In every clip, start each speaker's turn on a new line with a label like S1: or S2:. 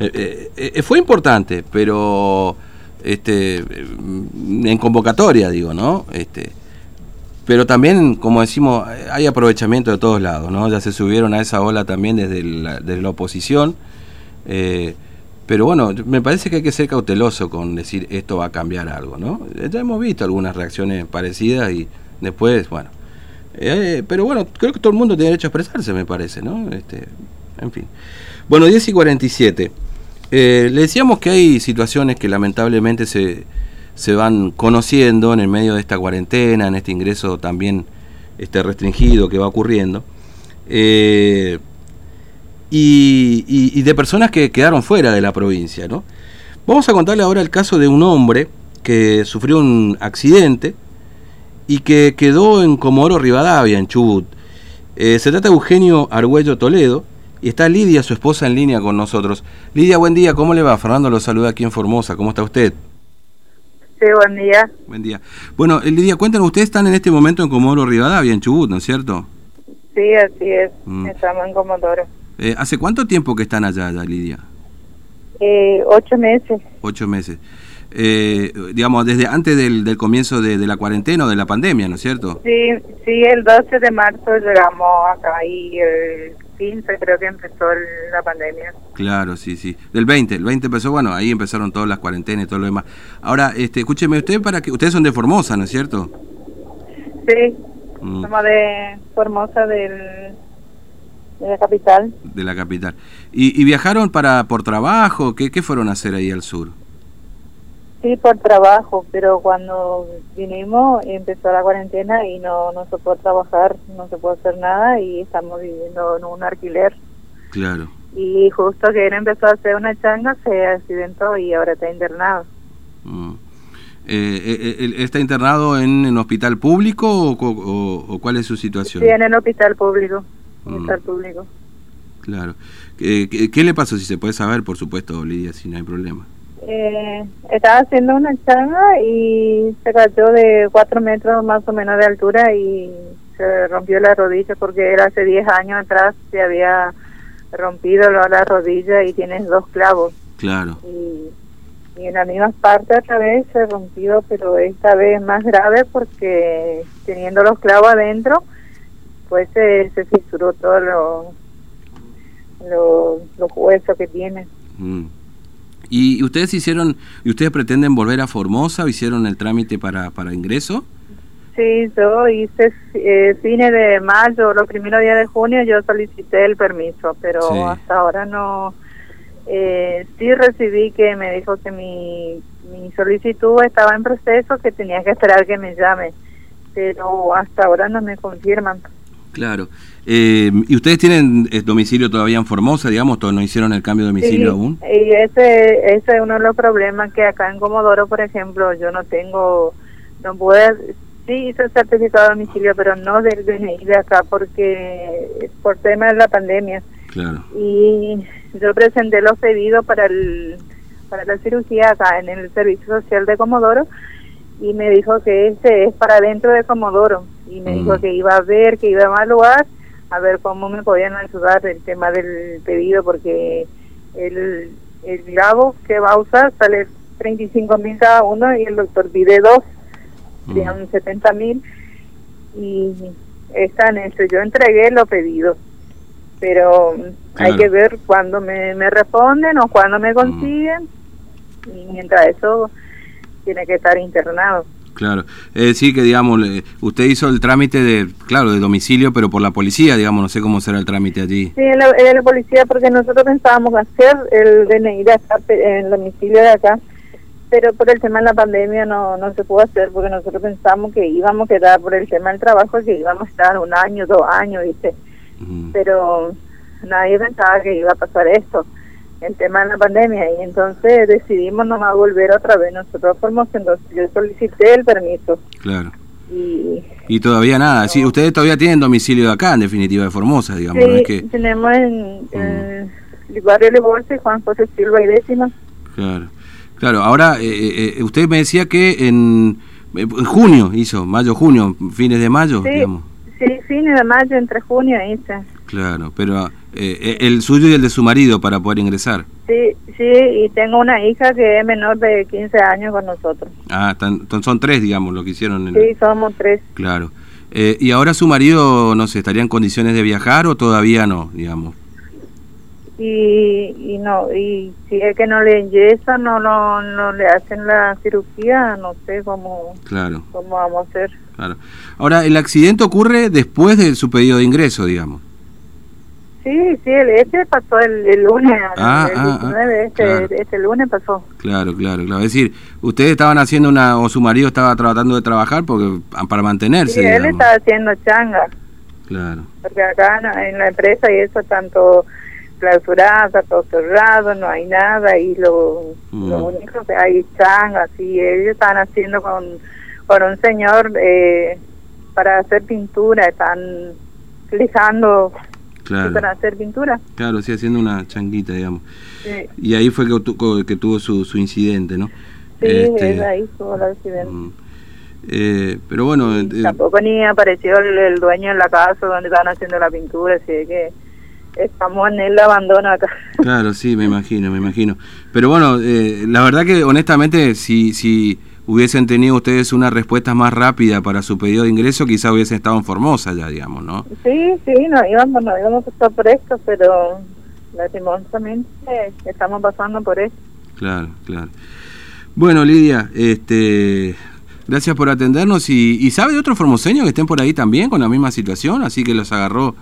S1: Eh, eh, eh, fue importante, pero este, en convocatoria, digo, ¿no? Este, pero también, como decimos, hay aprovechamiento de todos lados, ¿no? Ya se subieron a esa ola también desde la, desde la oposición. pero bueno, me parece que hay que ser cauteloso con decir esto va a cambiar algo, ¿no? Ya hemos visto algunas reacciones parecidas y después, bueno. pero bueno, creo que todo el mundo tiene derecho a expresarse, me parece, ¿no? Este, en fin. Bueno, 10 y 47. Eh, le decíamos que hay situaciones que lamentablemente se, se van conociendo en el medio de esta cuarentena, en este ingreso también este, restringido que va ocurriendo, eh, y, de personas que quedaron fuera de la provincia. ¿no? Vamos a contarle ahora el caso de un hombre que sufrió un accidente y que quedó en Comodoro Rivadavia, en Chubut. Eh, se trata de Eugenio Argüello Toledo, y está Lidia, su esposa, en línea con nosotros. Lidia, buen día, ¿cómo le va? Fernando lo saluda aquí en Formosa, ¿cómo está usted?
S2: Sí, buen día.
S1: Buen día. Bueno, eh, Lidia, cuéntanos, ustedes están en este momento en Comodoro Rivadavia, en Chubut, ¿no es cierto?
S2: Sí, así es, mm. estamos en Comodoro.
S1: Eh, ¿Hace cuánto tiempo que están allá, Lidia?
S2: Eh, ocho meses.
S1: Ocho meses. Eh, digamos, desde antes del, del comienzo de, de, la cuarentena o de la pandemia, ¿no es cierto?
S2: Sí, sí, el 12 de marzo llegamos acá y el 15 creo que empezó la pandemia.
S1: Claro, sí, sí. Del 20, el 20 empezó, bueno, ahí empezaron todas las cuarentenas y todo lo demás. Ahora, este, escúcheme usted para que ustedes son de Formosa, ¿no es cierto?
S2: Sí. Mm. Somos de Formosa del de la capital.
S1: De la capital. ¿Y, y viajaron para por trabajo? ¿Qué, ¿Qué fueron a hacer ahí al sur?
S2: Sí, por trabajo, pero cuando vinimos empezó la cuarentena y no, no se puede trabajar, no se puede hacer nada y estamos viviendo en un alquiler.
S1: Claro.
S2: Y justo que él empezó a hacer una changa, se accidentó y ahora está internado.
S1: Mm. Eh, eh, eh ¿Está internado en un hospital público o, cuál es su situación?
S2: Sí, en el hospital público. Mm. Hospital público.
S1: Claro. ¿Qué, ¿Qué, le pasó? Si se puede saber, por supuesto, Lidia, si no hay problema.
S2: Eh, estaba haciendo una changa y se cayó de cuatro metros más o menos de altura y se rompió la rodilla porque era hace 10 años atrás se había rompido la rodilla y tienes dos clavos.
S1: Claro.
S2: Y, en la misma parte otra vez se rompió, pero esta vez más grave porque teniendo los clavos adentro, pues se, se fisuró todo lo, lo, los huesos que tiene.
S1: Mm. ¿Y ustedes hicieron, y ustedes pretenden volver a Formosa o hicieron el trámite para, para ingreso?
S2: Sí, yo hice eh, fines de mayo, los primeros días de junio yo solicité el permiso, pero hasta ahora no. Eh, sí recibí que me dijo que mi, mi solicitud estaba en proceso, que tenía que esperar que me llame, pero hasta ahora no me confirman.
S1: Claro. Eh, ¿Y ustedes tienen eh, domicilio todavía en Formosa, digamos? ¿No hicieron el cambio de domicilio aún?
S2: Y ese, ese es uno de los problemas que acá en Comodoro, por ejemplo, yo no tengo, no puedo, sí hice certificado de domicilio, pero no del DNI de acá porque por tema de la pandemia.
S1: Claro.
S2: Y yo presenté los pedidos para el para la cirugía acá en el Servicio Social de Comodoro y me dijo que este es para dentro de Comodoro y me dijo mm. que iba a ver, que iba a evaluar, a ver cómo me podían ayudar el tema del pedido, porque el, el grabo que va a usar sale 35 mil cada uno y el doctor pide dos, serían 70 mm. mil y están en eso. Yo entregué los pedidos, pero hay que ver cuándo me, me responden o cuándo me mm. consiguen y mientras eso tiene que estar internado.
S1: Claro, es decir que, digamos, usted hizo el trámite de, claro, de domicilio, pero por la policía, digamos, no sé cómo será el trámite allí.
S2: Sí, en la, policía, porque nosotros pensábamos hacer el DNI de acá, en el domicilio de acá, pero por el tema de la pandemia no, no se pudo hacer, porque nosotros pensamos que íbamos a quedar por el tema del trabajo, que íbamos a estar un año, dos años, ¿viste? Pero nadie pensaba que iba a pasar esto el tema de la pandemia y entonces decidimos nomás volver otra vez. Nosotros formos entonces yo solicité el permiso.
S1: Claro. Y, todavía nada sí ustedes todavía tienen domicilio acá en definitiva de Formosa digamos
S2: sí, que tenemos en, mm. el barrio de Bolsa y Juan José Silva y décima.
S1: Claro. Claro ahora eh, eh, eh, usted me decía que en, en, junio hizo mayo junio fines de mayo
S2: sí,
S1: digamos.
S2: sí fines de mayo entre junio y
S1: Claro, pero eh, el suyo y el de su marido para poder ingresar.
S2: Sí, sí, y tengo una hija que es menor de 15 años con nosotros.
S1: Ah, son tres, digamos, lo que hicieron.
S2: En sí, somos tres.
S1: Claro. Eh, ¿Y ahora su marido, no sé, estaría en condiciones de viajar o todavía no, digamos?
S2: Y, y no, y si es que no le enyesa, no, no, no le hacen la cirugía, no sé cómo,
S1: claro.
S2: cómo vamos a hacer.
S1: Claro. Ahora, el accidente ocurre después de su pedido de ingreso, digamos.
S2: Sí, sí, el, este pasó el, lunes,
S1: ah,
S2: el 19, ah, ah, este, este, lunes pasó.
S1: Claro, claro, claro. Es decir, ustedes estaban haciendo una, o su marido estaba tratando de trabajar porque para mantenerse.
S2: Sí, él estaba haciendo changa.
S1: Claro.
S2: Porque acá en la empresa y eso tanto clausurado, todo cerrado, no hay nada y lo, mm. lo único que hay changas y ellos están haciendo con, con un señor eh, para hacer pintura, están lijando para hacer pintura.
S1: Claro, sí, haciendo una changuita, digamos. Y ahí fue que, que tuvo su, su incidente, ¿no?
S2: Sí, este, ahí tuvo el accidente. Mm.
S1: Eh, pero bueno...
S2: Eh, tampoco ni apareció el, dueño en la casa donde estaban haciendo la pintura, así que estamos en el abandono acá.
S1: Claro, sí, me imagino, me imagino. Pero bueno, eh, la verdad que honestamente, si, si hubiesen tenido ustedes una respuesta más rápida para su pedido de ingreso, quizá hubiesen estado en Formosa ya, digamos, ¿no?
S2: Sí, sí, no íbamos, no íbamos a estar por esto, pero lastimosamente estamos pasando por esto.
S1: Claro, claro. Bueno, Lidia, este, gracias por atendernos y, y ¿sabe de otros formoseños que estén por ahí también con la misma situación? Así que los agarró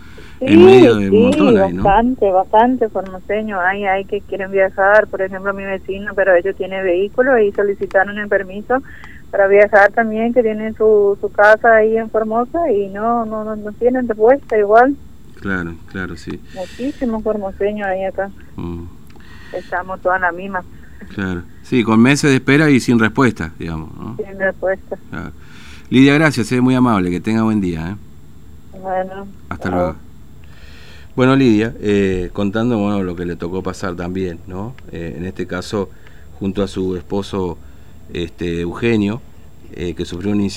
S2: Sí, medio de sí, bastante, bastante formoseños. Hay, hay que quieren viajar, por ejemplo, mi vecino, pero ellos tienen vehículo y solicitaron el permiso para viajar también, que tienen su, su casa ahí en Formosa y no, no, no, tienen respuesta igual.
S1: Claro, claro, sí.
S2: Muchísimos formoseños ahí acá. Mm. Estamos todas las mismas.
S1: Claro, sí, con meses de espera y sin respuesta, digamos.
S2: Sin respuesta.
S1: Lidia, gracias, es muy amable, que tenga buen día.
S2: ¿eh? Bueno.
S1: Hasta luego. Bueno, Lidia, eh, contando bueno, lo que le tocó pasar también, ¿no? Eh, en este caso, junto a su esposo este, Eugenio, eh, que sufrió un incidente.